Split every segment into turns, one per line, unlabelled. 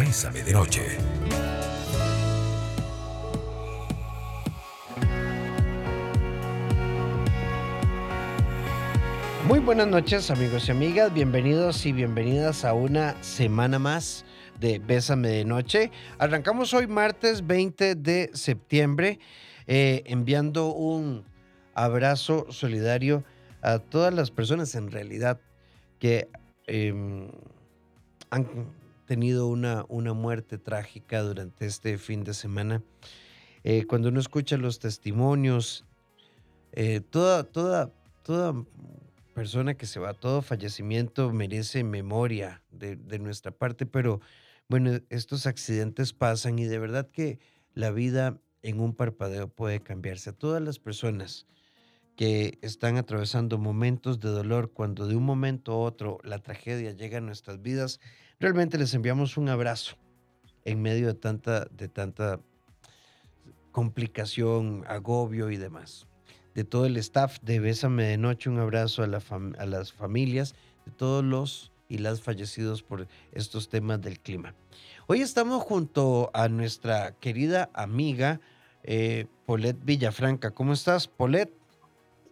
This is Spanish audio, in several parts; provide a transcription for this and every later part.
Bésame de Noche.
Muy buenas noches amigos y amigas, bienvenidos y bienvenidas a una semana más de Bésame de Noche. Arrancamos hoy martes 20 de septiembre eh, enviando un abrazo solidario a todas las personas en realidad que em, han tenido una, una muerte trágica durante este fin de semana. Eh, cuando uno escucha los testimonios, eh, toda, toda, toda persona que se va, todo fallecimiento merece memoria de, de, nuestra parte, pero bueno, estos accidentes pasan y de verdad que la vida en un parpadeo puede cambiarse. A todas las personas que están atravesando momentos de dolor, cuando de un momento a otro la tragedia llega a nuestras vidas, realmente les enviamos un abrazo en medio de tanta, de tanta complicación, agobio y demás. De todo el staff de Bésame de Noche, un abrazo a, la a las familias, de todos los y las fallecidos por estos temas del clima. Hoy estamos junto a nuestra querida amiga eh, Polet Villafranca. ¿Cómo estás, Polet?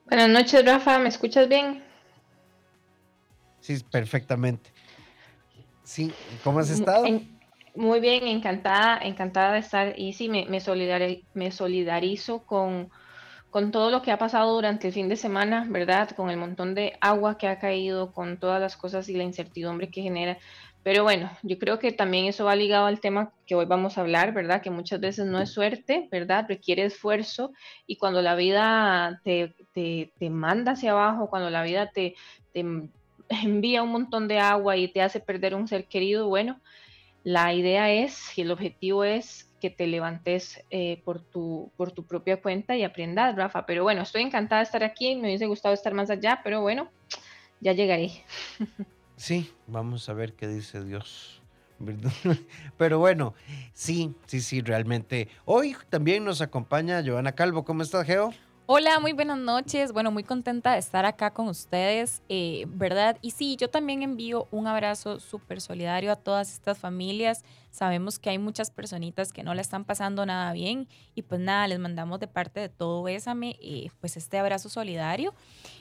Buenas noches, Rafa. ¿Me escuchas bien?
Sí, perfectamente. Sí, ¿cómo has estado?
muy bien, encantada, encantada de estar. Y sí, me, me, me solidarizo con, con todo lo que ha pasado durante el fin de semana, ¿verdad? Con el montón de agua que ha caído, con todas las cosas y la incertidumbre que genera. Pero bueno, yo creo que también eso va ligado al tema que hoy vamos a hablar, ¿verdad? Que muchas veces no es suerte, ¿verdad? Requiere esfuerzo y cuando la vida te, te, te manda hacia abajo, cuando la vida te, te envía un montón de agua y te hace perder un ser querido, bueno, la idea es y el objetivo es que te levantes eh, por, tu, por tu propia cuenta y aprendas, Rafa. Pero bueno, estoy encantada de estar aquí, me hubiese gustado estar más allá, pero bueno, ya llegaré.
Sí, vamos a ver qué dice Dios. Pero bueno, sí, sí, sí, realmente. Hoy también nos acompaña Giovanna Calvo. ¿Cómo estás, Geo?
Hola, muy buenas noches. Bueno, muy contenta de estar acá con ustedes, eh, ¿verdad? Y sí, yo también envío un abrazo súper solidario a todas estas familias. Sabemos que hay muchas personitas que no la están pasando nada bien y pues nada, les mandamos de parte de todo Bésame eh, pues este abrazo solidario.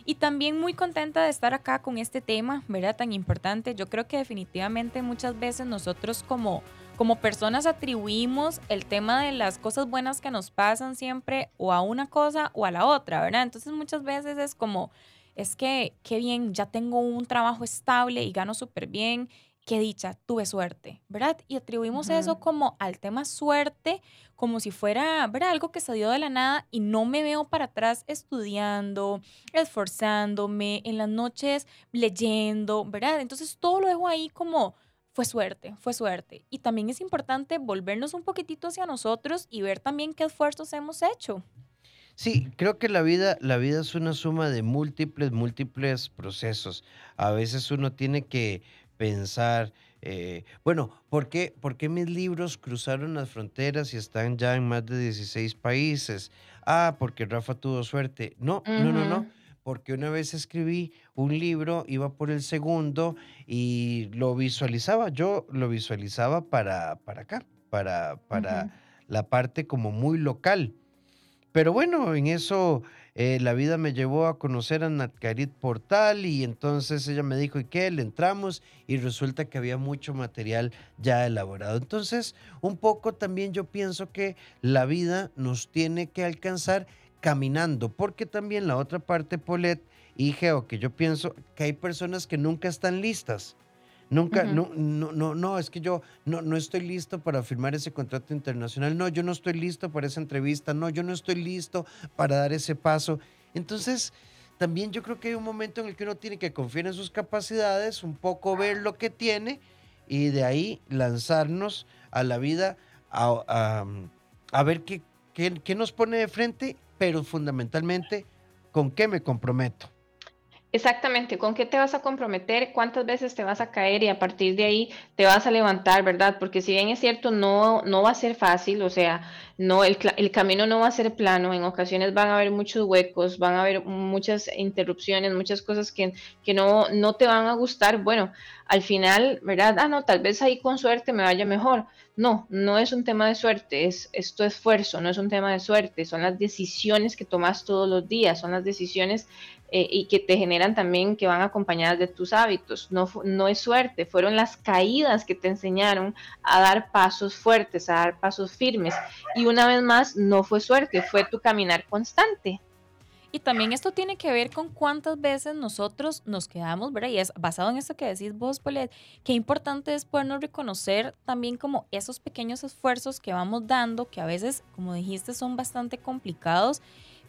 Y también muy contenta de estar acá con este tema, ¿verdad? Tan importante. Yo creo que definitivamente muchas veces nosotros como como personas atribuimos el tema de las cosas buenas que nos pasan siempre o a una cosa o a la otra, ¿verdad? Entonces muchas veces es como, es que qué bien, ya tengo un trabajo estable y gano súper bien, qué dicha, tuve suerte, ¿verdad? Y atribuimos eso como al tema suerte, como si fuera, ¿verdad? Algo que se dio de la nada y no me veo para atrás estudiando, esforzándome, en las noches leyendo, ¿verdad? Entonces todo lo dejo ahí como fue suerte, fue suerte. Y también es importante volvernos un poquitito hacia nosotros y ver también qué esfuerzos hemos hecho.
Sí, creo que la vida, la vida es una suma de múltiples, múltiples procesos. A veces uno tiene que pensar, eh, bueno, ¿por qué, ¿por qué mis libros cruzaron las fronteras y están ya en más de 16 países? Ah, porque Rafa tuvo suerte. No, no, no, no porque una vez escribí un libro, iba por el segundo y lo visualizaba, yo lo visualizaba para, para acá, para, para la parte como muy local. Pero bueno, en eso eh, la vida me llevó a conocer a Natcarit Portal y entonces ella me dijo, ¿y qué? Le entramos y resulta que había mucho material ya elaborado. Entonces, un poco también yo pienso que la vida nos tiene que alcanzar caminando, porque también la otra parte, Polet y Geo, que yo pienso que hay personas que nunca están listas. Nunca, no, no, no, no, es que yo no, no estoy listo para firmar ese contrato internacional. No, yo no estoy listo para esa entrevista. No, yo no estoy listo para dar ese paso. Entonces, también yo creo que hay un momento en el que uno tiene que confiar en sus capacidades, un poco ver lo que tiene y de ahí lanzarnos a la vida a, a, ver qué, qué, qué nos pone de frente pero fundamentalmente, ¿con qué me comprometo?
Exactamente, ¿con qué te vas a comprometer? ¿Cuántas veces te vas a caer? Y a partir de ahí te vas a levantar, ¿verdad? Porque si bien es cierto, no, no va a ser fácil, o sea, no, el, el camino no va a ser plano, en ocasiones van a haber muchos huecos, van a haber muchas interrupciones, muchas cosas que, que no, no te van a gustar. Bueno, al final, ¿verdad? Ah, no, tal vez ahí con suerte me vaya mejor. No, no es un tema de suerte, es, es esfuerzo, no es un tema de suerte, son las decisiones que tomas todos los días, son las decisiones eh, y que te generan también que van acompañadas de tus hábitos. No, no es suerte, fueron las caídas que te enseñaron a dar pasos fuertes, a dar pasos firmes. Y una vez más, no fue suerte, fue tu caminar constante.
Y también esto tiene que ver con cuántas veces nosotros nos quedamos, ¿verdad? Y es basado en esto que decís vos, Polet, qué importante es podernos reconocer también como esos pequeños esfuerzos que vamos dando, que a veces, como dijiste, son bastante complicados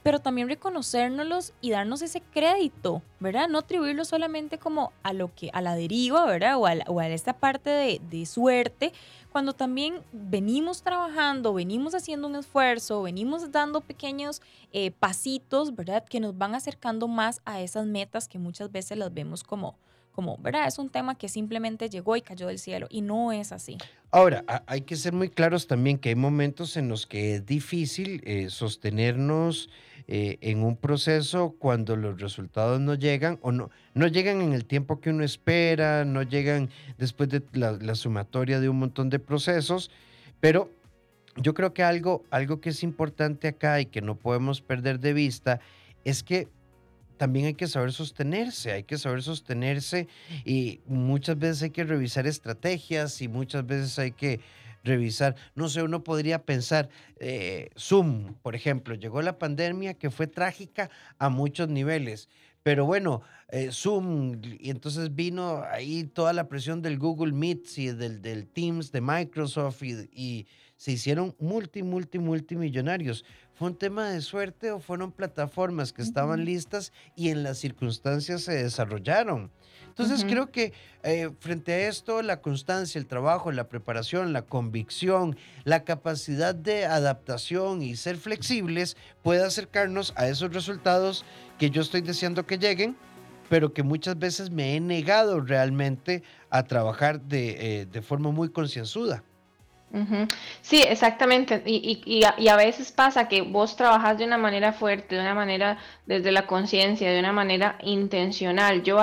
pero también reconocérnoslos y darnos ese crédito, ¿verdad? No atribuirlo solamente como a lo que, a la deriva, ¿verdad? O a, o a esta parte de, de, suerte, cuando también venimos trabajando, venimos haciendo un esfuerzo, venimos dando pequeños eh, pasitos, ¿verdad? Que nos van acercando más a esas metas que muchas veces las vemos como, como, ¿verdad? Es un tema que simplemente llegó y cayó del cielo y no es así.
Ahora, hay que ser muy claros también que hay momentos en los que es difícil eh, sostenernos eh, en un proceso cuando los resultados no llegan o no, no llegan en el tiempo que uno espera, no llegan después de la, sumatoria de un montón de procesos, pero yo creo que algo, algo que es importante acá y que no podemos perder de vista es que también hay que saber sostenerse, hay que saber sostenerse y muchas veces hay que revisar estrategias y muchas veces hay que revisar, no sé, uno podría pensar, eh, Zoom, por ejemplo, llegó la pandemia que fue trágica a muchos niveles, pero bueno, eh, Zoom, y entonces vino ahí toda la presión del Google Meet y del, del Teams de Microsoft y, y se hicieron multi, multi, multimillonarios. ¿Fue un tema de suerte o fueron plataformas que estaban listas y en las circunstancias se desarrollaron? Entonces creo que eh, frente a esto, la constancia, el trabajo, la preparación, la convicción, la capacidad de adaptación y ser flexibles puede acercarnos a esos resultados que yo estoy deseando que lleguen, pero que muchas veces me he negado realmente a trabajar de, eh, de forma muy concienzuda.
Sí, exactamente. Y, y, y, a, veces pasa que vos trabajas de una manera fuerte, de una manera desde la conciencia, de una manera intencional, yo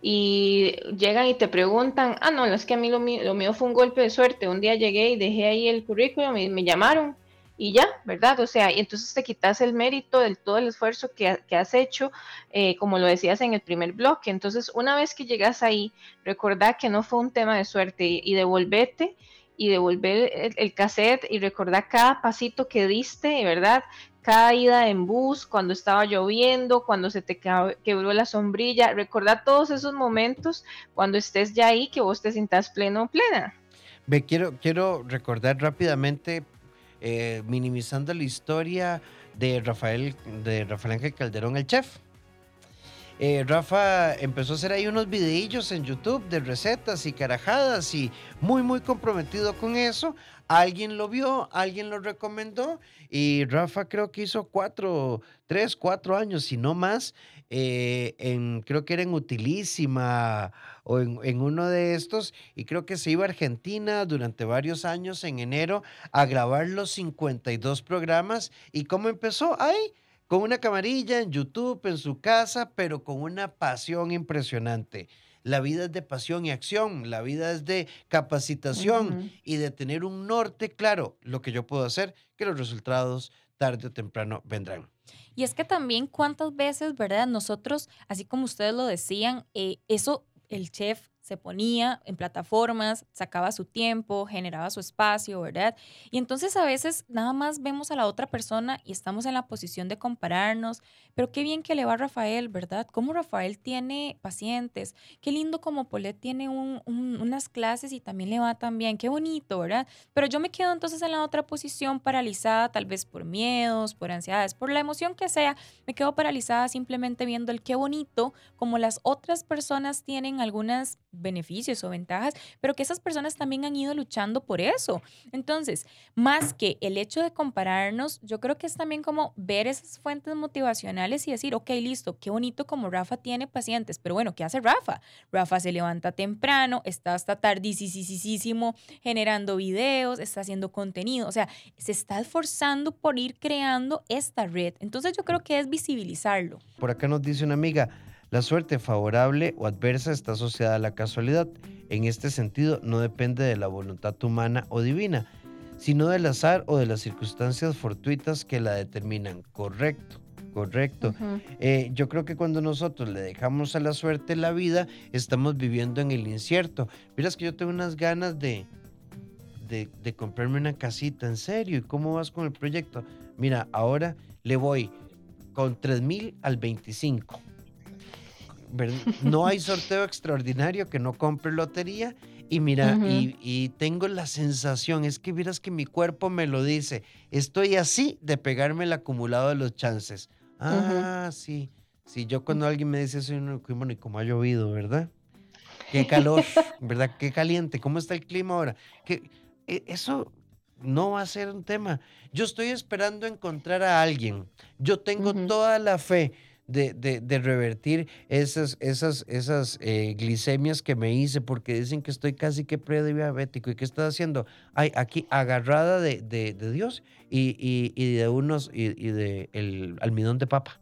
y llegan y te preguntan, ah, no, es que a mí lo mío, lo mío fue un golpe de suerte. Un día llegué y dejé ahí el currículum y me llamaron y ya, ¿verdad? O sea, y entonces te quitas el mérito del todo el esfuerzo que, has hecho, eh, como lo decías en el primer bloque. Entonces, una vez que llegas ahí, recordá que no fue un tema de suerte y, y devolvete y devolver el, cassette y recordar cada pasito que diste, ¿verdad? Cada ida en bus, cuando estaba lloviendo, cuando se te quebró la sombrilla, recordar todos esos momentos cuando estés ya ahí, que vos te sientas pleno o plena.
Me quiero, quiero recordar rápidamente, eh, minimizando la historia de Rafael, de Rafael Ángel Calderón, el chef. Eh, Rafa empezó a hacer ahí unos videillos en YouTube de recetas y carajadas y muy, muy comprometido con eso. Alguien lo vio, alguien lo recomendó y Rafa creo que hizo cuatro, tres, cuatro años, si no más, eh, en, creo que era en Utilísima o en, en, uno de estos y creo que se iba a Argentina durante varios años en enero a grabar los 52 programas y cómo empezó ahí con una camarilla en YouTube, en su casa, pero con una pasión impresionante. La vida es de pasión y acción, la vida es de capacitación y de tener un norte claro. Lo que yo puedo hacer, que los resultados tarde o temprano vendrán.
Y es que también cuántas veces, ¿verdad? Nosotros, así como ustedes lo decían, eh, eso el chef se ponía en plataformas, sacaba su tiempo, generaba su espacio, ¿verdad? Y entonces a veces nada más vemos a la otra persona y estamos en la posición de compararnos, pero qué bien que le va a Rafael, ¿verdad? Cómo Rafael tiene pacientes, qué lindo como Polet tiene unas clases y también le va tan bien, qué bonito, ¿verdad? Pero yo me quedo entonces en la otra posición paralizada, tal vez por miedos, por ansiedades, por la emoción que sea, me quedo paralizada simplemente viendo el qué bonito, como las otras personas tienen algunas beneficios o ventajas, pero que esas personas también han ido luchando por eso. Entonces, más que el hecho de compararnos, yo creo que es también como ver esas fuentes motivacionales y decir, ok, listo, qué bonito como Rafa tiene pacientes, pero bueno, ¿qué hace Rafa? Rafa se levanta temprano, está hasta tardísimo generando videos, está haciendo contenido, o sea, se está esforzando por ir creando esta red. Entonces yo creo que es visibilizarlo.
Por acá nos dice una amiga, la suerte favorable o adversa está asociada a la casualidad. En este sentido, no depende de la voluntad humana o divina, sino del azar o de las circunstancias fortuitas que la determinan. Correcto, correcto. Eh, yo creo que cuando nosotros le dejamos a la suerte la vida, estamos viviendo en el incierto. Miras que yo tengo unas ganas de, de, de comprarme una casita, en serio. ¿Y cómo vas con el proyecto? Mira, ahora le voy con 3 mil al 25 no hay sorteo extraordinario que no compre lotería. Y mira, y, tengo la sensación, es que miras que mi cuerpo me lo dice, estoy así de pegarme el acumulado de los chances. Ah, sí, sí, yo cuando alguien me dice eso, bueno, y como ha llovido, ¿verdad? Qué calor, ¿verdad? Qué caliente, ¿cómo está el clima ahora? Que e, eso no va a ser un tema. Yo estoy esperando encontrar a alguien. Yo tengo toda la fe de, revertir esas, esas, esas eh, glicemias que me hice porque dicen que estoy casi que prediabético. ¿Y qué estás haciendo? Ay, aquí agarrada de, Dios y, de unos y, de el almidón de papa.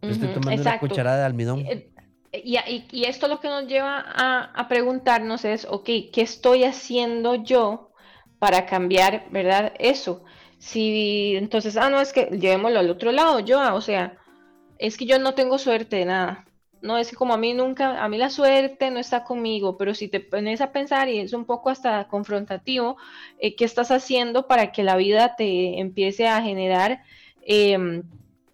estoy tomando una cucharada de almidón.
Eh, y, y, esto lo que nos lleva a, a, preguntarnos es, ok, ¿qué estoy haciendo yo para cambiar, verdad? Eso. Si entonces, ah, no, es que llevémoslo al otro lado, yo, o sea, es que yo no tengo suerte de nada. No, es que como a mí nunca, a mí la suerte no está conmigo, pero si te pones a pensar y es un poco hasta confrontativo, eh, ¿qué estás haciendo para que la vida te empiece a generar, em,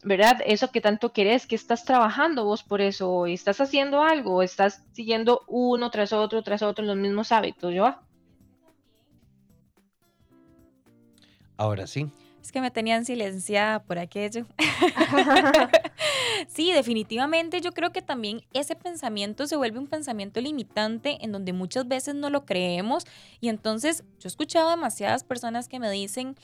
¿verdad? Eso que tanto querés, que estás trabajando vos por eso, estás haciendo algo, estás siguiendo uno tras otro, tras otro los mismos hábitos, ¿yo?
Ahora sí.
Es que me tenían silenciada por aquello. sí, definitivamente yo creo que también ese pensamiento se vuelve un pensamiento limitante en donde muchas veces no lo creemos y entonces yo he escuchado demasiadas personas que me dicen,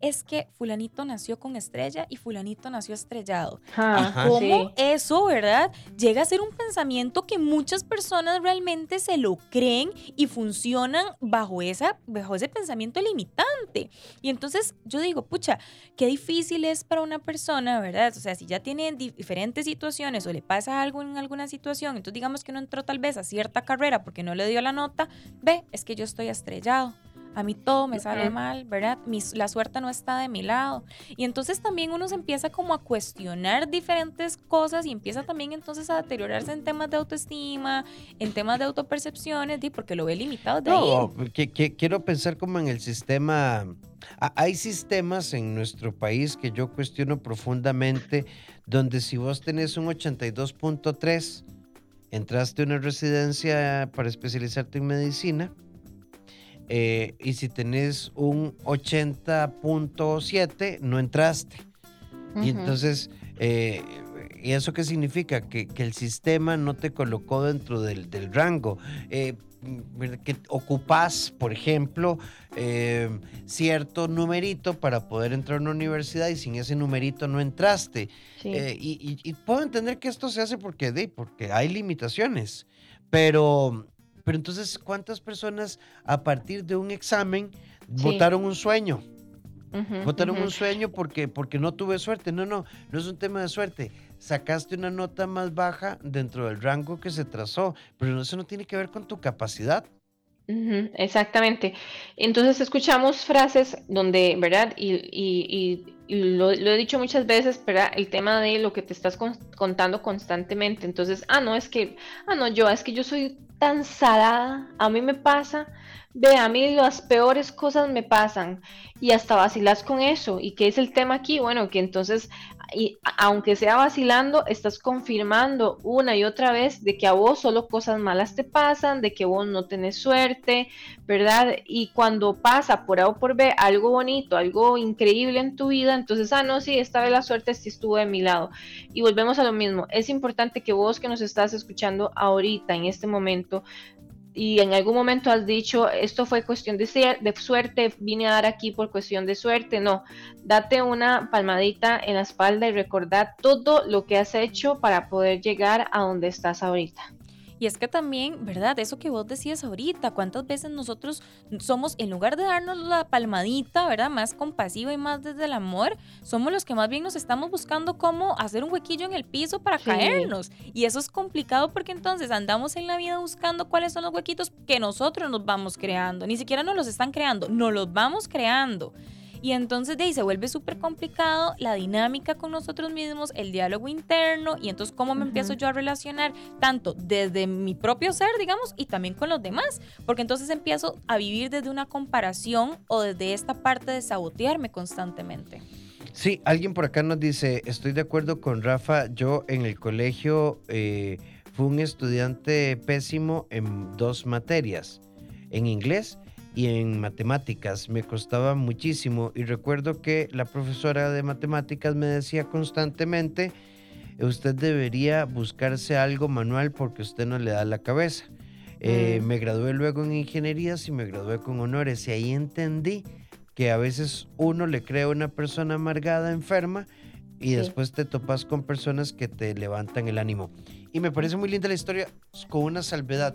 es que fulanito nació con estrella y fulanito nació estrellado. y cómo eso, ¿verdad? Llega a ser un pensamiento que muchas personas realmente se lo creen y funcionan bajo, esa, bajo ese pensamiento limitante. Y entonces yo digo, pucha, qué difícil es para una persona, ¿verdad? O sea, si ya tiene diferentes situaciones o le pasa algo en alguna situación, entonces digamos que no entró tal vez a cierta carrera porque no le dio la nota, ve, es que yo estoy estrellado a mí todo me sale mal, ¿verdad? la suerte no está de mi lado. Y entonces también uno se empieza como a cuestionar diferentes cosas y empieza también entonces a deteriorarse en temas de autoestima, en temas de autopercepciones, porque lo ve limitado de
no, quiero pensar como en el sistema... Hay sistemas en nuestro país que yo cuestiono profundamente, donde si vos tenés un 82.3, entraste a una residencia para especializarte en medicina, eh, y si tenés un 80.7, no entraste. Y entonces, eh, ¿y eso qué significa? Que, el sistema no te colocó dentro del, rango. Eh, que ocupas, por ejemplo, cierto numerito para poder entrar a una universidad y sin ese numerito no entraste. y, puedo entender que esto se hace porque, porque hay limitaciones, pero pero entonces, ¿cuántas personas a partir de un examen votaron un sueño? votaron un sueño porque, porque no tuve suerte. No, no, no es un tema de suerte. Sacaste una nota más baja dentro del rango que se trazó, pero eso no tiene que ver con tu capacidad.
exactamente. Entonces escuchamos frases donde, ¿verdad? Y, lo, he dicho muchas veces, ¿verdad? El tema de lo que te estás contando constantemente. Entonces, ah, no, es que, ah, no, yo, es que yo soy tan salada, a mí me pasa, ve, a mí las peores cosas me pasan y hasta vacilas con eso. ¿Y qué es el tema aquí? Bueno, que entonces, y, aunque sea vacilando, estás confirmando una y otra vez de que a vos solo cosas malas te pasan, de que vos no tenés suerte, ¿verdad? Y cuando pasa por A o por B algo bonito, algo increíble en tu vida, entonces, ah, no, sí, esta vez la suerte sí estuvo de mi lado. Y volvemos a lo mismo, es importante que vos que nos estás escuchando ahorita, en este momento, y en algún momento has dicho, esto fue cuestión de, de suerte, vine a dar aquí por cuestión de suerte, no, date una palmadita en la espalda y recordar todo lo que has hecho para poder llegar a donde estás ahorita.
Y es que también, ¿verdad? Eso que vos decías ahorita, cuántas veces nosotros somos, en lugar de darnos la palmadita, ¿verdad? Más compasiva y más desde el amor, somos los que más bien nos estamos buscando cómo hacer un huequillo en el piso para caernos. Y eso es complicado porque entonces andamos en la vida buscando cuáles son los huequitos que nosotros nos vamos creando. Ni siquiera nos los están creando, nos los vamos creando. Y entonces de ahí se vuelve súper complicado la dinámica con nosotros mismos, el diálogo interno y entonces cómo me empiezo yo a relacionar tanto desde mi propio ser, digamos, y también con los demás, porque entonces empiezo a vivir desde una comparación o desde esta parte de sabotearme constantemente.
Sí, alguien por acá nos dice, estoy de acuerdo con Rafa, yo en el colegio eh, fui un estudiante pésimo en dos materias, en inglés y en matemáticas me costaba muchísimo y recuerdo que la profesora de matemáticas me decía constantemente, usted debería buscarse algo manual porque usted no le da la cabeza. Eh, mm. Me gradué luego en ingenierías y me gradué con honores y ahí entendí que a veces uno le crea una persona amargada, enferma, y después te topas con personas que te levantan el ánimo. Y me parece muy linda la historia con una salvedad.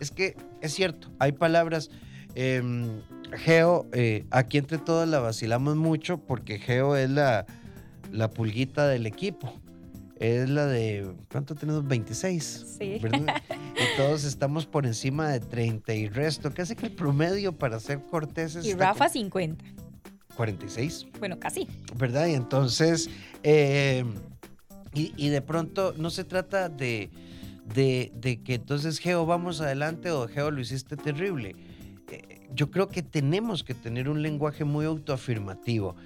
Es que es cierto, hay palabras Em, Geo, eh, aquí entre todos la vacilamos mucho porque Geo es la, la pulguita del equipo. Es la de, ¿cuánto tenemos? 26. Sí. Y todos estamos por encima de 30 y resto. Casi que el promedio para ser corteses.
Y Rafa 50.
46.
Bueno, casi.
¿Verdad? Y entonces, em, y, de pronto no se trata de, de, de que entonces Geo vamos adelante o Geo lo hiciste terrible yo creo que tenemos que tener un lenguaje muy autoafirmativo.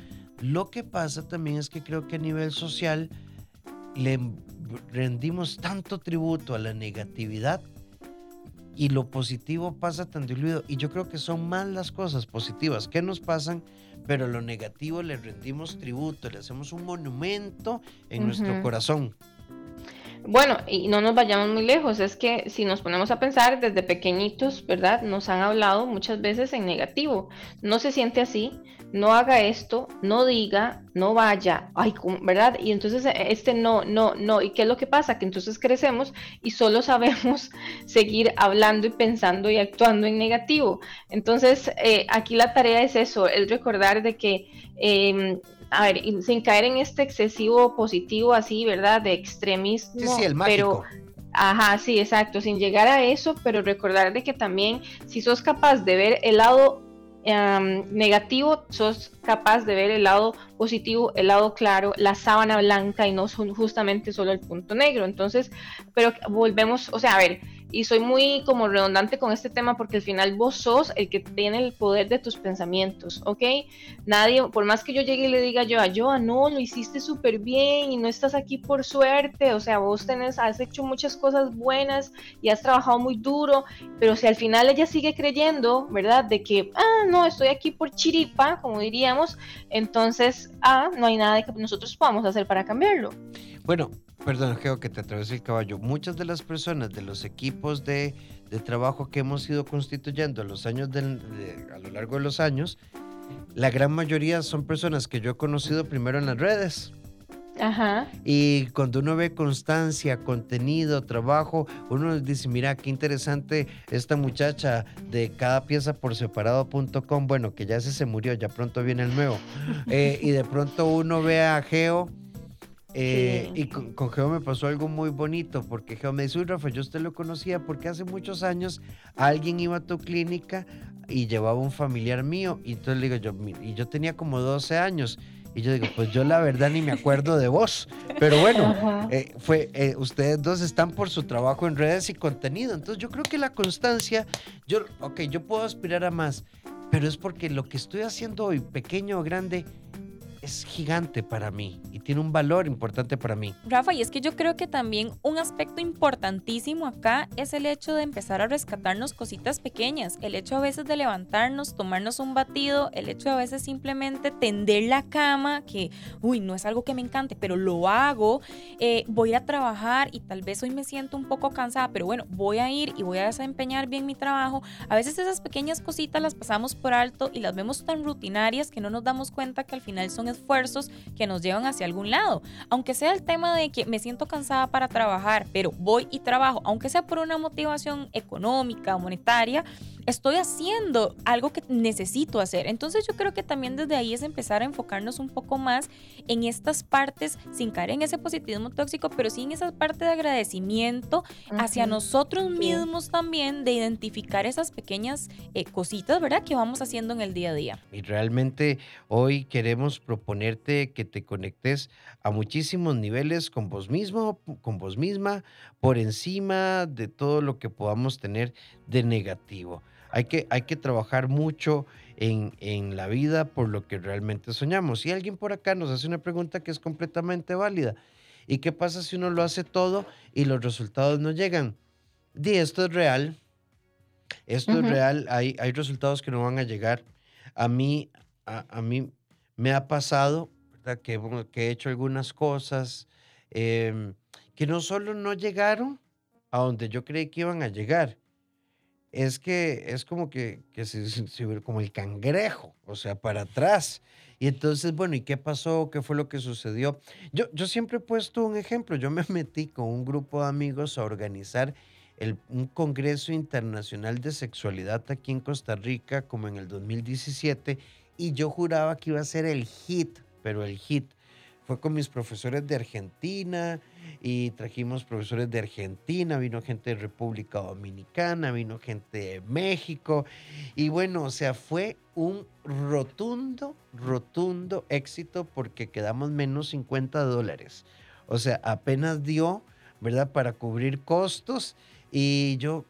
Lo que pasa también es que creo que a nivel social le rendimos tanto tributo a la negatividad y lo positivo pasa tan diluido. Y yo creo que son más las cosas positivas que nos pasan, pero lo negativo le rendimos tributo, le hacemos un monumento en nuestro corazón.
Bueno, y no nos vayamos muy lejos, es que si nos ponemos a pensar desde pequeñitos, ¿verdad? Nos han hablado muchas veces en negativo. No se siente así, no haga esto, no diga, no vaya, ay, ¿verdad? Y entonces eh, este no, no, no. ¿Y qué es lo que pasa? Que entonces crecemos y solo sabemos seguir hablando y pensando y actuando en negativo. Entonces, eh, aquí la tarea es eso, es recordar de que... Em, a ver, sin caer en este excesivo positivo así, ¿verdad? De extremismo.
Sí, sí, el mágico.
Pero, ajá, sí, exacto, sin llegar a eso, pero recordar de que también si sos capaz de ver el lado negativo, sos capaz de ver el lado positivo, el lado claro, la sábana blanca y no justamente solo el punto negro. Entonces, pero volvemos, o sea, a ver, y soy muy como redundante con este tema porque al final vos sos el que tiene el poder de tus pensamientos, ¿ok? Nadie, por más que yo llegue y le diga yo a Joa, no, lo hiciste súper bien y no estás aquí por suerte, o sea, vos tenés, has hecho muchas cosas buenas y has trabajado muy duro, pero si al final ella sigue creyendo, ¿verdad? De que, ah, no, estoy aquí por chiripa, como diríamos, entonces, ah, no hay nada que nosotros podamos hacer para cambiarlo.
Bueno, Perdón, creo que te atravesé el caballo. Muchas de las personas de los equipos de, trabajo que hemos ido constituyendo a, los años a lo largo de los años, la gran mayoría son personas que yo he conocido primero en las redes.
Ajá.
Y cuando uno ve constancia, contenido, trabajo, uno dice, mira, qué interesante esta muchacha de cada pieza por separado.com, bueno, que ya se murió, ya pronto viene el nuevo. Eh, y de pronto uno ve a Geo eh, y con, Geo me pasó algo muy bonito, porque Geo me dice, Rafa, yo usted lo conocía porque hace muchos años alguien iba a tu clínica y llevaba un familiar mío. Y entonces le digo yo, y yo tenía como 12 años. Y yo digo, pues yo la verdad ni me acuerdo de vos. Pero bueno, eh, fue, eh, ustedes dos están por su trabajo en redes y contenido. Entonces yo creo que la constancia, yo, ok, yo puedo aspirar a más, pero es porque lo que estoy haciendo hoy, pequeño o grande, es gigante para mí tiene un valor importante para mí.
Rafa, y es que yo creo que también un aspecto importantísimo acá es el hecho de empezar a rescatarnos cositas pequeñas, el hecho a veces de levantarnos, tomarnos un batido, el hecho a veces simplemente tender la cama, que, uy, no es algo que me encante, pero lo hago, eh, voy a trabajar y tal vez hoy me siento un poco cansada, pero bueno, voy a ir y voy a desempeñar bien mi trabajo. A veces esas pequeñas cositas las pasamos por alto y las vemos tan rutinarias que no nos damos cuenta que al final son esfuerzos que nos llevan hacia algún lado. Aunque sea el tema de que me siento cansada para trabajar, pero voy y trabajo, aunque sea por una motivación económica, monetaria, estoy haciendo algo que necesito hacer. Entonces yo creo que también desde ahí es empezar a enfocarnos un poco más en estas partes, sin caer en ese positivismo tóxico, pero sí en esa parte de agradecimiento hacia nosotros mismos también, de identificar esas pequeñas eh, cositas, ¿verdad? Que vamos haciendo en el día a día.
Y realmente hoy queremos proponerte que te conectes a muchísimos niveles con vos mismo, con vos misma, por encima de todo lo que podamos tener de negativo. Hay que, hay que trabajar mucho en, en, la vida por lo que realmente soñamos. Y alguien por acá nos hace una pregunta que es completamente válida. ¿Y qué pasa si uno lo hace todo y los resultados no llegan? Di, esto es real. Esto es real. Hay, hay resultados que no van a llegar. A mí, a, a mí me ha pasado Que, que he hecho algunas cosas eh, que no solo no llegaron a donde yo creí que iban a llegar, es que es como que, que como el cangrejo, o sea, para atrás. Y entonces, bueno, ¿y qué pasó? ¿Qué fue lo que sucedió? Yo, yo siempre he puesto un ejemplo. Yo me metí con un grupo de amigos a organizar el, un Congreso Internacional de Sexualidad aquí en Costa Rica, como en el 2017, y yo juraba que iba a ser el hit, pero el hit. Fue con mis profesores de Argentina y trajimos profesores de Argentina, vino gente de República Dominicana, vino gente de México. Y bueno, o sea, fue un rotundo, rotundo éxito porque quedamos menos 50 dólares. O sea, apenas dio, ¿verdad? Para cubrir costos y yo,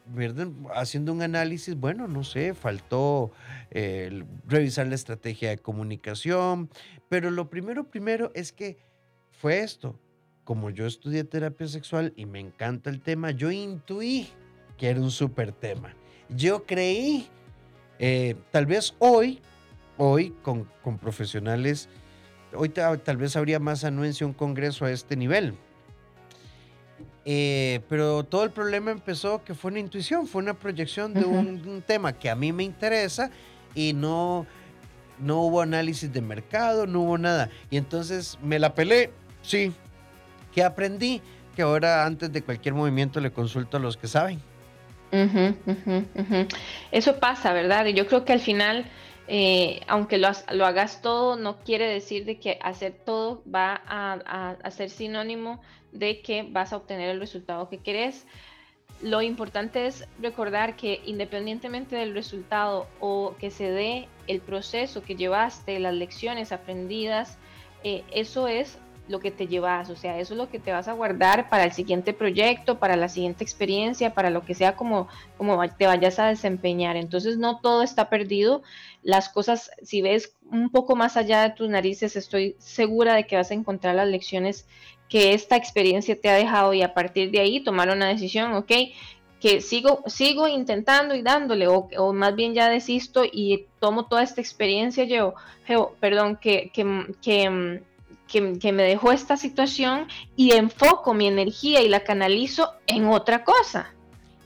haciendo un análisis, bueno, no sé, faltó eh, revisar la estrategia de comunicación, pero lo primero, primero es que fue esto. Como yo estudié terapia sexual y me encanta el tema, yo intuí que era un súper tema. Yo creí, eh, tal vez hoy, hoy con, con profesionales, hoy tal vez habría más anuencia un congreso a este nivel, eh, pero todo el problema empezó que fue una intuición, fue una proyección de un, tema que a mí me interesa y no, no hubo análisis de mercado, no hubo nada. Y entonces me la pelé, sí. ¿Qué aprendí? Que ahora antes de cualquier movimiento le consulto a los que saben.
Eso pasa, ¿verdad? Y yo creo que al final, eh, aunque lo, lo, hagas todo, no quiere decir de que hacer todo va a, a ser sinónimo de que vas a obtener el resultado que querés. Lo importante es recordar que independientemente del resultado o que se dé el proceso que llevaste, las lecciones aprendidas, eh, eso es lo que te llevas, o sea, eso es lo que te vas a guardar para el siguiente proyecto, para la siguiente experiencia, para lo que sea como, como te vayas a desempeñar. Entonces no todo está perdido. Las cosas, si ves un poco más allá de tus narices, estoy segura de que vas a encontrar las lecciones que esta experiencia te ha dejado y a partir de ahí tomar una decisión, ok, que sigo, sigo intentando y dándole, o, más bien ya desisto y tomo toda esta experiencia yo, perdón, que, que, que, que, me dejó esta situación y enfoco mi energía y la canalizo en otra cosa.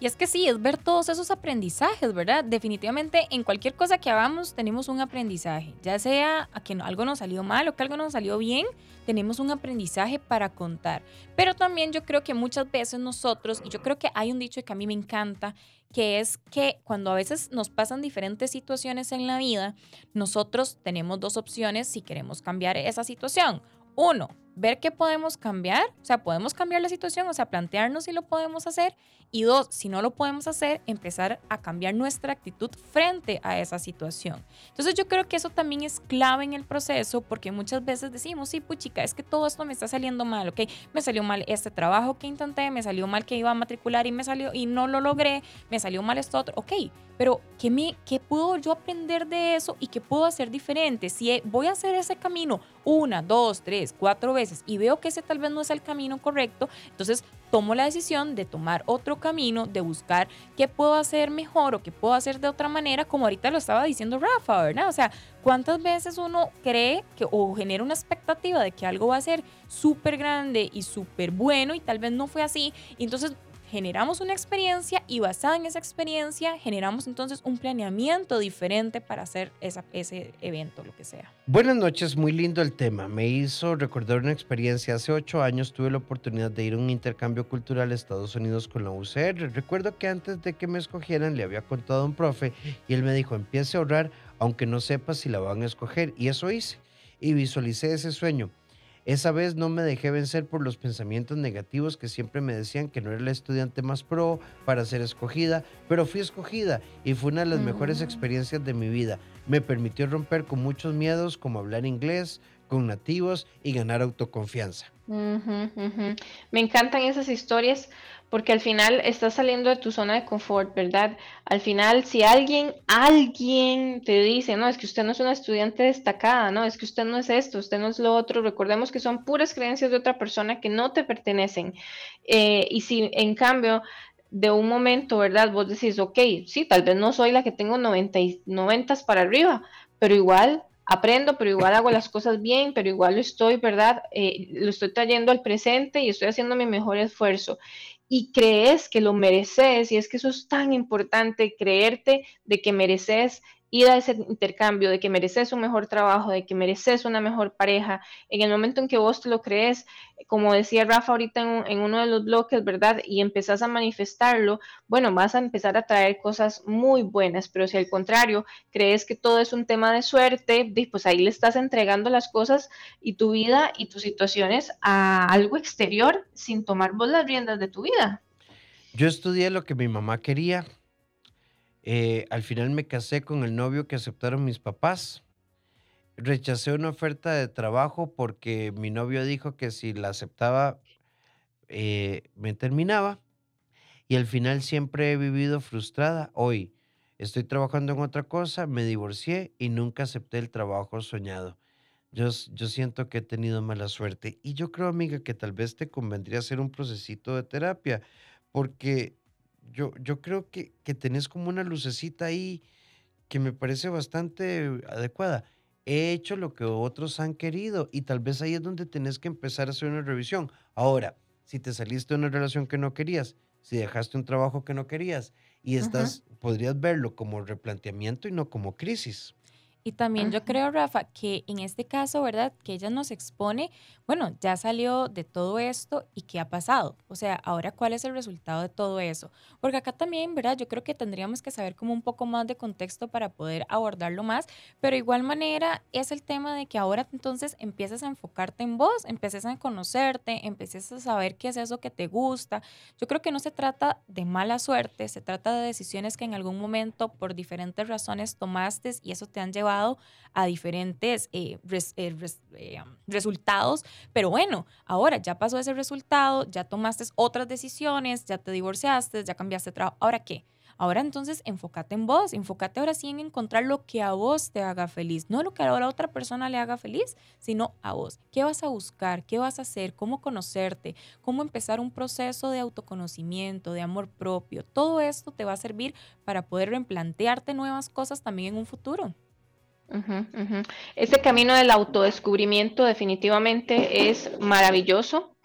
Y es que sí, es ver todos esos aprendizajes, ¿verdad? Definitivamente en cualquier cosa que hagamos tenemos un aprendizaje, ya sea a que algo nos salió mal o que algo nos salió bien, tenemos un aprendizaje para contar. Pero también yo creo que muchas veces nosotros, y yo creo que hay un dicho que a mí me encanta, que es que cuando a veces nos pasan diferentes situaciones en la vida, nosotros tenemos dos opciones si queremos cambiar esa situación. Uno, ver qué podemos cambiar, o sea, podemos cambiar la situación, o sea, plantearnos si lo podemos hacer. Y dos, si no lo podemos hacer, empezar a cambiar nuestra actitud frente a esa situación. Entonces yo creo que eso también es clave en el proceso porque muchas veces decimos, sí, puchica, es que todo esto me está saliendo mal, ¿ok? Me salió mal este trabajo que intenté, me salió mal que iba a matricular y me salió y no lo logré, me salió mal esto otro, ok pero ¿qué, me, ¿qué puedo yo aprender de eso y qué puedo hacer diferente? Si voy a hacer ese camino una, dos, tres, cuatro veces y veo que ese tal vez no es el camino correcto, entonces tomo la decisión de tomar otro camino, de buscar qué puedo hacer mejor o qué puedo hacer de otra manera, como ahorita lo estaba diciendo Rafa, ¿verdad? O sea, ¿cuántas veces uno cree que o genera una expectativa de que algo va a ser súper grande y súper bueno y tal vez no fue así? Y entonces generamos una experiencia y basada en esa experiencia generamos entonces un planeamiento diferente para hacer ese evento, lo que sea.
Buenas noches, muy lindo el tema. Me hizo recordar una experiencia. Hace ocho años tuve la oportunidad de ir a un intercambio cultural a Estados Unidos con la UCR. Recuerdo que antes de que me escogieran le había contado a un profe y él me dijo, empiece a ahorrar aunque no sepa si la van a escoger. Y eso hice. Y visualicé ese sueño. Esa vez no me dejé vencer por los pensamientos negativos que siempre me decían que no era la estudiante más pro para ser escogida, pero fui escogida y fue una de las mejores mm. experiencias de mi vida. Me permitió romper con muchos miedos como hablar inglés con nativos y ganar autoconfianza.
Me encantan esas historias porque al final estás saliendo de tu zona de confort, ¿verdad? Al final, si alguien, alguien te dice, no, es que usted no es una estudiante destacada, no, es que usted no es esto, usted no es lo otro, recordemos que son puras creencias de otra persona que no te pertenecen. Eh, y si en cambio de un momento, ¿verdad? Vos decís, ok, sí, tal vez no soy la que tengo 90, 90 para arriba, pero igual aprendo, pero igual hago las cosas bien, pero igual lo estoy, ¿verdad? Eh, lo estoy trayendo al presente y estoy haciendo mi mejor esfuerzo y crees que lo mereces, y es que eso es tan importante, creerte de que mereces ir a ese intercambio, de que mereces un mejor trabajo, de que mereces una mejor pareja, en el momento en que vos te lo crees, como decía Rafa ahorita en, uno de los bloques, ¿verdad? Y empezás a manifestarlo, bueno, vas a empezar a traer cosas muy buenas, pero si al contrario crees que todo es un tema de suerte, pues ahí le estás entregando las cosas y tu vida y tus situaciones a algo exterior sin tomar vos las riendas de tu vida.
Yo estudié lo que mi mamá quería, eh, al final me casé con el novio que aceptaron mis papás. Rechacé una oferta de trabajo porque mi novio dijo que si la aceptaba eh, me terminaba. Y al final siempre he vivido frustrada. Hoy estoy trabajando en otra cosa, me divorcié y nunca acepté el trabajo soñado. Yo, yo siento que he tenido mala suerte. Y yo creo, amiga, que tal vez te convendría hacer un procesito de terapia, porque yo, yo creo que, que tenés como una lucecita ahí que me parece bastante adecuada. He hecho lo que otros han querido y tal vez ahí es donde tenés que empezar a hacer una revisión. Ahora, si te saliste de una relación que no querías, si dejaste un trabajo que no querías y estás, podrías verlo como replanteamiento y no como crisis.
Y también yo creo, Rafa, que en este caso, ¿verdad? Que ella nos expone, bueno, ya salió de todo esto y qué ha pasado. O sea, ahora cuál es el resultado de todo eso. Porque acá también, ¿verdad? Yo creo que tendríamos que saber como un poco más de contexto para poder abordarlo más. Pero igual manera es el tema de que ahora entonces empiezas a enfocarte en vos, empieces a conocerte, empieces a saber qué es eso que te gusta. Yo creo que no se trata de mala suerte, se trata de decisiones que en algún momento por diferentes razones tomaste y eso te han llevado a diferentes eh, eh, eh, resultados, pero bueno, ahora ya pasó ese resultado, ya tomaste otras decisiones, ya te divorciaste, ya cambiaste de trabajo, ¿ahora qué? Ahora entonces enfócate en vos, enfócate ahora sí en encontrar lo que a vos te haga feliz, no lo que a la otra persona le haga feliz, sino a vos. ¿Qué vas a buscar? ¿Qué vas a hacer? ¿Cómo conocerte? ¿Cómo empezar un proceso de autoconocimiento, de amor propio? Todo esto te va a servir para poder replantearte nuevas cosas también en un futuro.
Ese camino del autodescubrimiento definitivamente es maravilloso.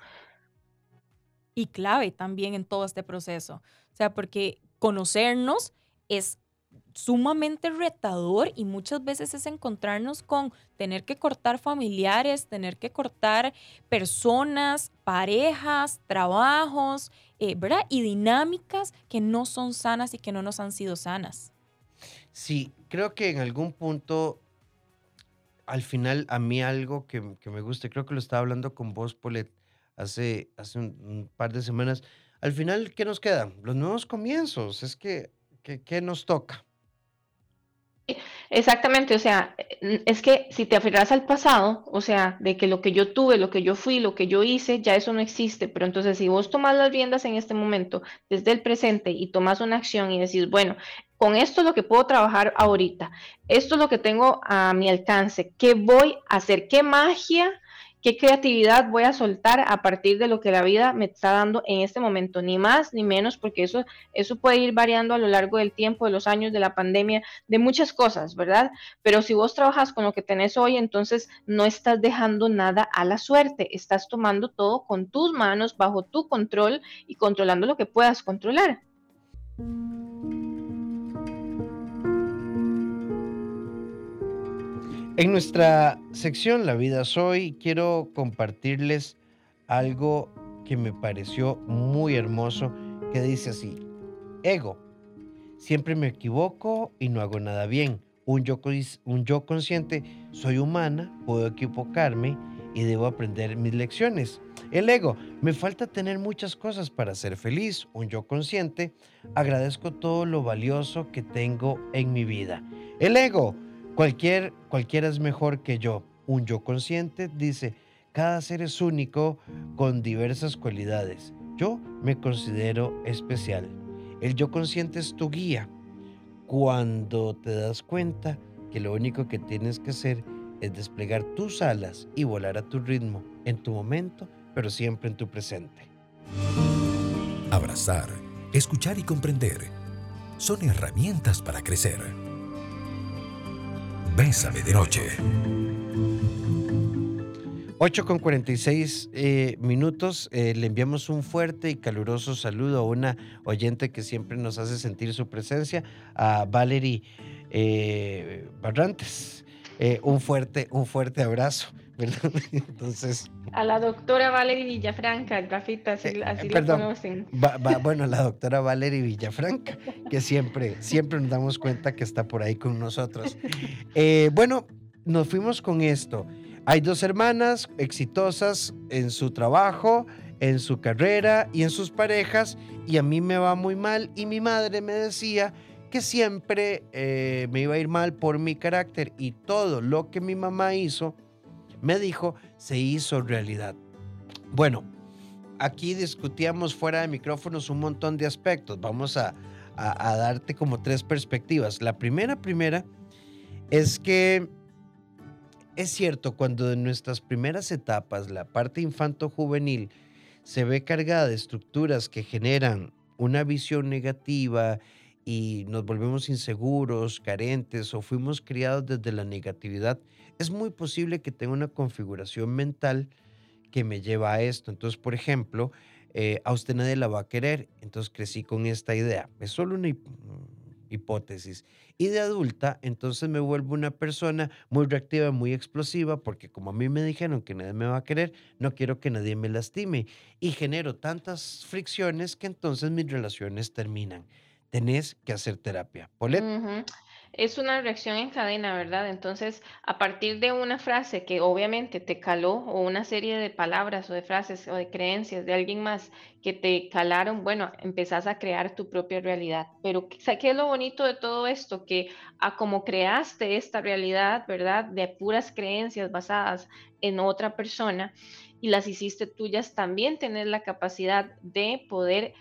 Y clave también en todo este proceso. O sea, porque conocernos es sumamente retador y muchas veces es encontrarnos con tener que cortar familiares, tener que cortar personas, parejas, trabajos, eh, ¿verdad? Y dinámicas que no son sanas y que no nos han sido sanas.
Sí, creo que en algún punto, al final, a mí algo que, me gusta, creo que lo estaba hablando con vos, Polet, hace, hace un, par de semanas. Al final, ¿qué nos queda? Los nuevos comienzos. Es que, ¿qué nos toca?
Exactamente, o sea, es que si te aferras al pasado, o sea, de que lo que yo tuve, lo que yo fui, lo que yo hice, ya eso no existe, pero entonces si vos tomas las riendas en este momento, desde el presente, y tomas una acción y decís, bueno, con esto es lo que puedo trabajar ahorita, esto es lo que tengo a mi alcance, ¿qué voy a hacer? ¿Qué magia? ¿Qué creatividad voy a soltar a partir de lo que la vida me está dando en este momento? Ni más ni menos, porque eso, eso puede ir variando a lo largo del tiempo, de los años, de la pandemia, de muchas cosas, ¿verdad? Pero si vos trabajas con lo que tenés hoy, entonces no estás dejando nada a la suerte, estás tomando todo con tus manos, bajo tu control y controlando lo que puedas controlar.
En nuestra sección La vida soy quiero compartirles algo que me pareció muy hermoso que dice así, ego, siempre me equivoco y no hago nada bien. Un yo, un yo consciente, soy humana, puedo equivocarme y debo aprender mis lecciones. El ego, me falta tener muchas cosas para ser feliz. Un yo consciente, agradezco todo lo valioso que tengo en mi vida. El ego, Cualquier, cualquiera es mejor que yo. Un yo consciente dice, cada ser es único con diversas cualidades. Yo me considero especial. El yo consciente es tu guía. Cuando te das cuenta que lo único que tienes que hacer es desplegar tus alas y volar a tu ritmo, en tu momento, pero siempre en tu presente.
Abrazar, escuchar y comprender son herramientas para crecer. Bésame de noche.
8 con 46 eh, minutos. Eh, le enviamos un fuerte y caluroso saludo a una oyente que siempre nos hace sentir su presencia, a Valerie eh, Barrantes. un, fuerte, un fuerte abrazo.
Entonces. A la doctora Valerie Villafranca, Rafita, así, eh, así la conocen.
bueno, la doctora Valerie Villafranca, que siempre, siempre nos damos cuenta que está por ahí con nosotros. Eh, bueno, nos fuimos con esto. Hay dos hermanas exitosas en su trabajo, en su carrera y en sus parejas, y a mí me va muy mal. Y mi madre me decía que siempre eh, me iba a ir mal por mi carácter y todo lo que mi mamá hizo me dijo, se hizo realidad. Bueno, aquí discutíamos fuera de micrófonos un montón de aspectos. Vamos a, darte como tres perspectivas. La primera, primera, es que es cierto, cuando en nuestras primeras etapas la parte infanto-juvenil se ve cargada de estructuras que generan una visión negativa y nos volvemos inseguros, carentes o fuimos criados desde la negatividad, es muy posible que tenga una configuración mental que me lleva a esto. Entonces, por ejemplo, eh, a usted nadie la va a querer, entonces crecí con esta idea. Es solo una hipótesis. Y de adulta, entonces me vuelvo una persona muy reactiva, muy explosiva, porque como a mí me dijeron que nadie me va a querer, no quiero que nadie me lastime. Y genero tantas fricciones que entonces mis relaciones terminan. Tenés que hacer terapia. Polet
es una reacción en cadena, ¿verdad? Entonces, a partir de una frase que obviamente te caló o una serie de palabras o de frases o de creencias de alguien más que te calaron, bueno, empezás a crear tu propia realidad. Pero ¿qué es lo bonito de todo esto? Que a como creaste esta realidad, ¿verdad? De puras creencias basadas en otra persona y las hiciste tuyas, también tener la capacidad de poder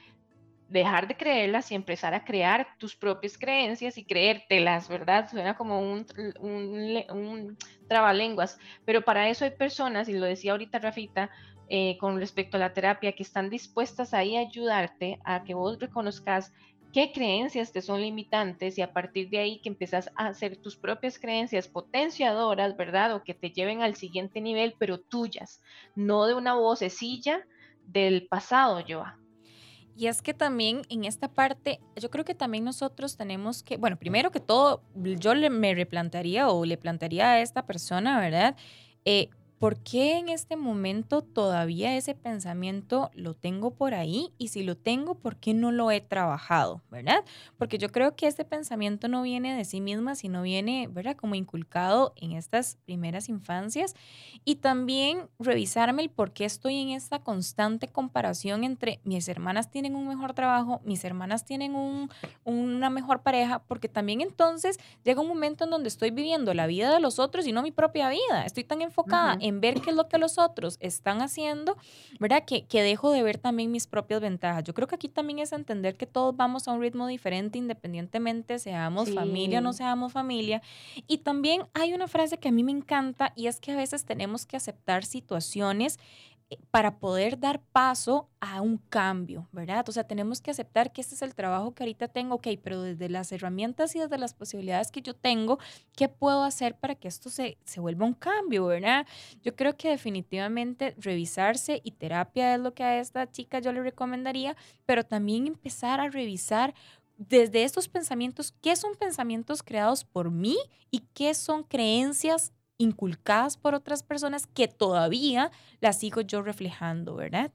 dejar de creerlas y empezar a crear tus propias creencias y creértelas, ¿verdad? Suena como un, un, trabalenguas, pero para eso hay personas, y lo decía ahorita Rafita, eh, con respecto a la terapia, que están dispuestas ahí a ayudarte a que vos reconozcas qué creencias te son limitantes y a partir de ahí que empezás a hacer tus propias creencias potenciadoras, ¿verdad? O que te lleven al siguiente nivel, pero tuyas, no de una vocecilla del pasado, Joa.
Y es que también en esta parte, yo creo que también nosotros tenemos que, bueno, primero que todo, yo le, me replantearía o le plantearía a esta persona, ¿verdad? Eh, ¿por qué en este momento todavía ese pensamiento lo tengo por ahí? Y si lo tengo, ¿por qué no lo he trabajado? ¿Verdad? Porque yo creo que este pensamiento no viene de sí misma, sino viene, ¿verdad? Como inculcado en estas primeras infancias. Y también revisarme el por qué estoy en esta constante comparación entre mis hermanas tienen un mejor trabajo, mis hermanas tienen un, una mejor pareja, porque también entonces llega un momento en donde estoy viviendo la vida de los otros y no mi propia vida. Estoy tan enfocada en ver qué es lo que los otros están haciendo, ¿verdad? Que, que dejo de ver también mis propias ventajas. Yo creo que aquí también es entender que todos vamos a un ritmo diferente independientemente seamos familia o no seamos familia. Y también hay una frase que a mí me encanta y es que a veces tenemos que aceptar situaciones para poder dar paso a un cambio, ¿verdad? O sea, tenemos que aceptar que este es el trabajo que ahorita tengo, ok, pero desde las herramientas y desde las posibilidades que yo tengo, ¿qué puedo hacer para que esto se, se vuelva un cambio, ¿verdad? Yo creo que definitivamente revisarse y terapia es lo que a esta chica yo le recomendaría, pero también empezar a revisar desde estos pensamientos, qué son pensamientos creados por mí y qué son creencias inculcadas por otras personas que todavía las sigo yo reflejando, ¿verdad?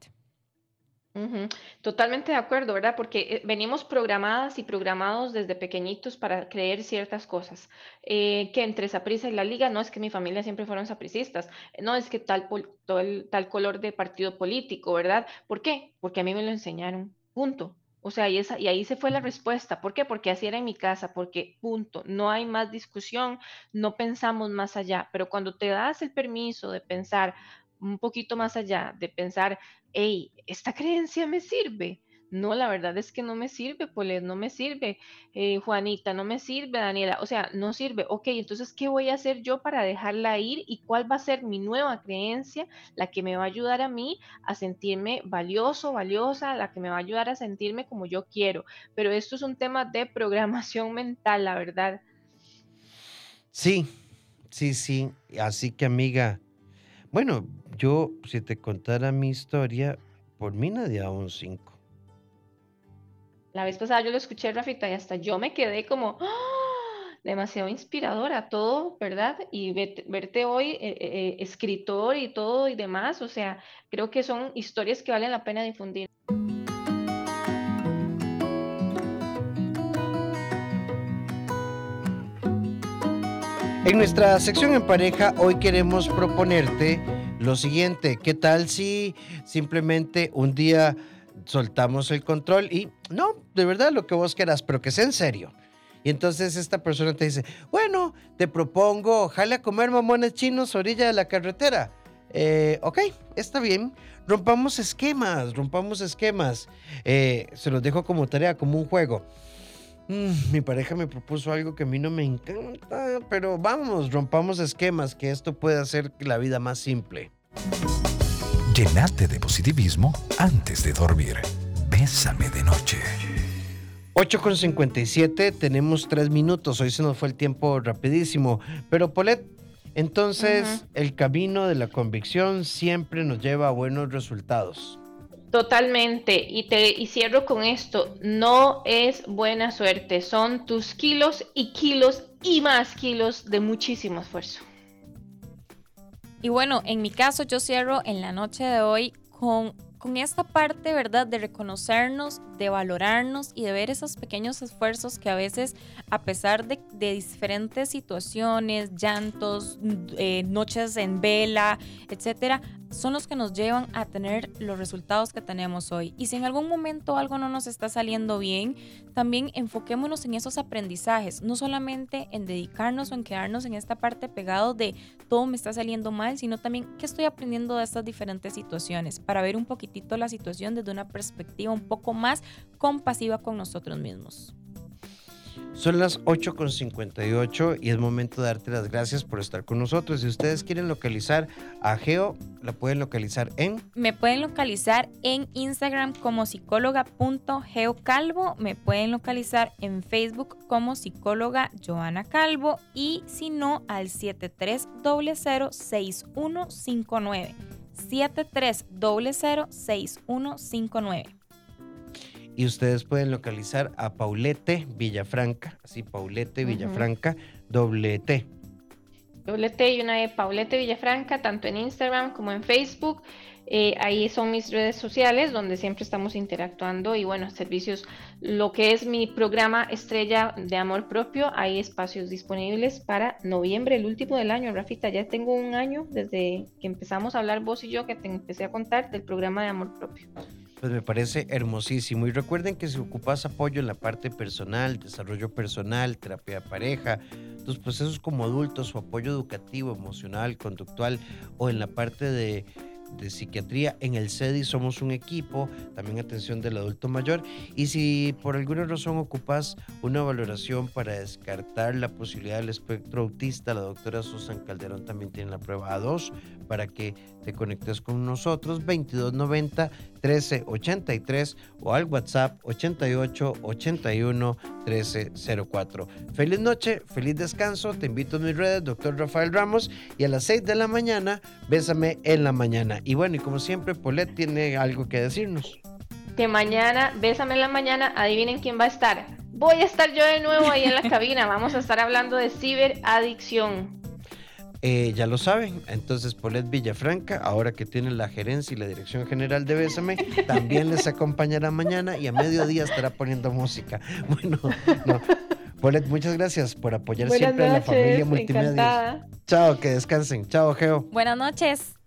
Totalmente de acuerdo, ¿verdad? Porque eh, venimos programadas y programados desde pequeñitos para creer ciertas cosas. Eh, que entre Saprissa y la Liga, no es que mi familia siempre fueron sapricistas, no es que tal color de partido político, ¿verdad? ¿Por qué? Porque a mí me lo enseñaron, punto. O sea, y, esa, y ahí se fue la respuesta. ¿Por qué? Porque así era en mi casa, porque punto, no hay más discusión, no pensamos más allá, pero cuando te das el permiso de pensar un poquito más allá, de pensar, hey, esta creencia me sirve, no, la verdad es que no me sirve, Polet, no me sirve, eh, Juanita, no me sirve, Daniela, o sea, no sirve. Ok, entonces, ¿qué voy a hacer yo para dejarla ir y cuál va a ser mi nueva creencia, la que me va a ayudar a mí a sentirme valioso, valiosa, la que me va a ayudar a sentirme como yo quiero? Pero esto es un tema de programación mental, la verdad.
Sí, sí, sí. Así que, amiga, bueno, yo, si te contara mi historia, por mí nadie da un 5.
La vez pasada yo lo escuché, Rafita, y hasta yo me quedé como ¡ah! demasiado inspiradora, todo, ¿verdad? Y verte, hoy eh, eh, eh, escritor y todo y demás, o sea, creo que son historias que valen la pena difundir.
En nuestra sección en pareja, hoy queremos proponerte lo siguiente, ¿qué tal si simplemente un día soltamos el control y no, de verdad lo que vos quieras, pero que sea en serio. Y entonces esta persona te dice, bueno, te propongo, ojalá a comer mamones chinos orilla de la carretera. Eh, ok, está bien. Rompamos esquemas, rompamos esquemas. Eh, se los dejo como tarea, como un juego. Mm, mi pareja me propuso algo que a mí no me encanta, pero vamos, rompamos esquemas, que esto puede hacer la vida más simple.
Llenate de positivismo antes de dormir. Bésame de noche.
8 con 57, tenemos tres minutos. Hoy se nos fue el tiempo rapidísimo. Pero Polet, entonces el camino de la convicción siempre nos lleva a buenos resultados.
Totalmente, y te y cierro con esto, no es buena suerte, son tus kilos y kilos y más kilos de muchísimo esfuerzo.
Y bueno, en mi caso yo cierro en la noche de hoy con, con esta parte, ¿verdad? De reconocernos, de valorarnos y de ver esos pequeños esfuerzos que a veces, a pesar de, diferentes situaciones, llantos, eh, noches en vela, etcétera, son los que nos llevan a tener los resultados que tenemos hoy. Y si en algún momento algo no nos está saliendo bien, también enfoquémonos en esos aprendizajes, no solamente en dedicarnos o en quedarnos en esta parte pegado de todo me está saliendo mal, sino también qué estoy aprendiendo de estas diferentes situaciones para ver un poquitito la situación desde una perspectiva un poco más compasiva con nosotros mismos.
Son las 8.58 y es momento de darte las gracias por estar con nosotros. Si ustedes quieren localizar a Geo, la pueden localizar en...
Me pueden localizar en Instagram como psicóloga.geocalvo. Me pueden localizar en Facebook como psicóloga Joana Calvo. Y si no, al 73006159. 73006159
y ustedes pueden localizar a Paulette Villafranca, así Paulette Villafranca, doble T.
Doble T y una de Paulette Villafranca, tanto en Instagram como en Facebook. Eh, ahí son mis redes sociales donde siempre estamos interactuando y bueno, servicios, lo que es mi programa estrella de amor propio, hay espacios disponibles para noviembre, el último del año. Rafita, ya tengo un año desde que empezamos a hablar vos y yo, que te empecé a contar del programa de amor propio.
Pues me parece hermosísimo. Y recuerden que si ocupas apoyo en la parte personal, desarrollo personal, terapia de pareja, tus procesos como adultos, su apoyo educativo, emocional, conductual o en la parte de de psiquiatría. En el CEDI somos un equipo, también atención del adulto mayor. Y si por alguna razón ocupas una valoración para descartar la posibilidad del espectro autista, la doctora Susan Calderón también tiene la prueba A2 para que te conectes con nosotros 2290 1383 o al WhatsApp 88 81 1304. Feliz noche, feliz descanso. Te invito a mis redes, doctor Rafael Ramos, y a las 6 de la mañana, bésame en la mañana. Y bueno, y como siempre, Polet tiene algo que decirnos.
Que mañana, bésame en la mañana, adivinen quién va a estar. Voy a estar yo de nuevo ahí en la cabina. Vamos a estar hablando de ciberadicción.
Eh, ya lo saben, entonces Polet Villafranca, ahora que tiene la gerencia y la dirección general de Bésame, también les acompañará mañana y a mediodía estará poniendo música. Bueno, no. Polet, muchas gracias por apoyar siempre a la familia multimedia. Chao, que descansen. Chao, Geo.
Buenas noches.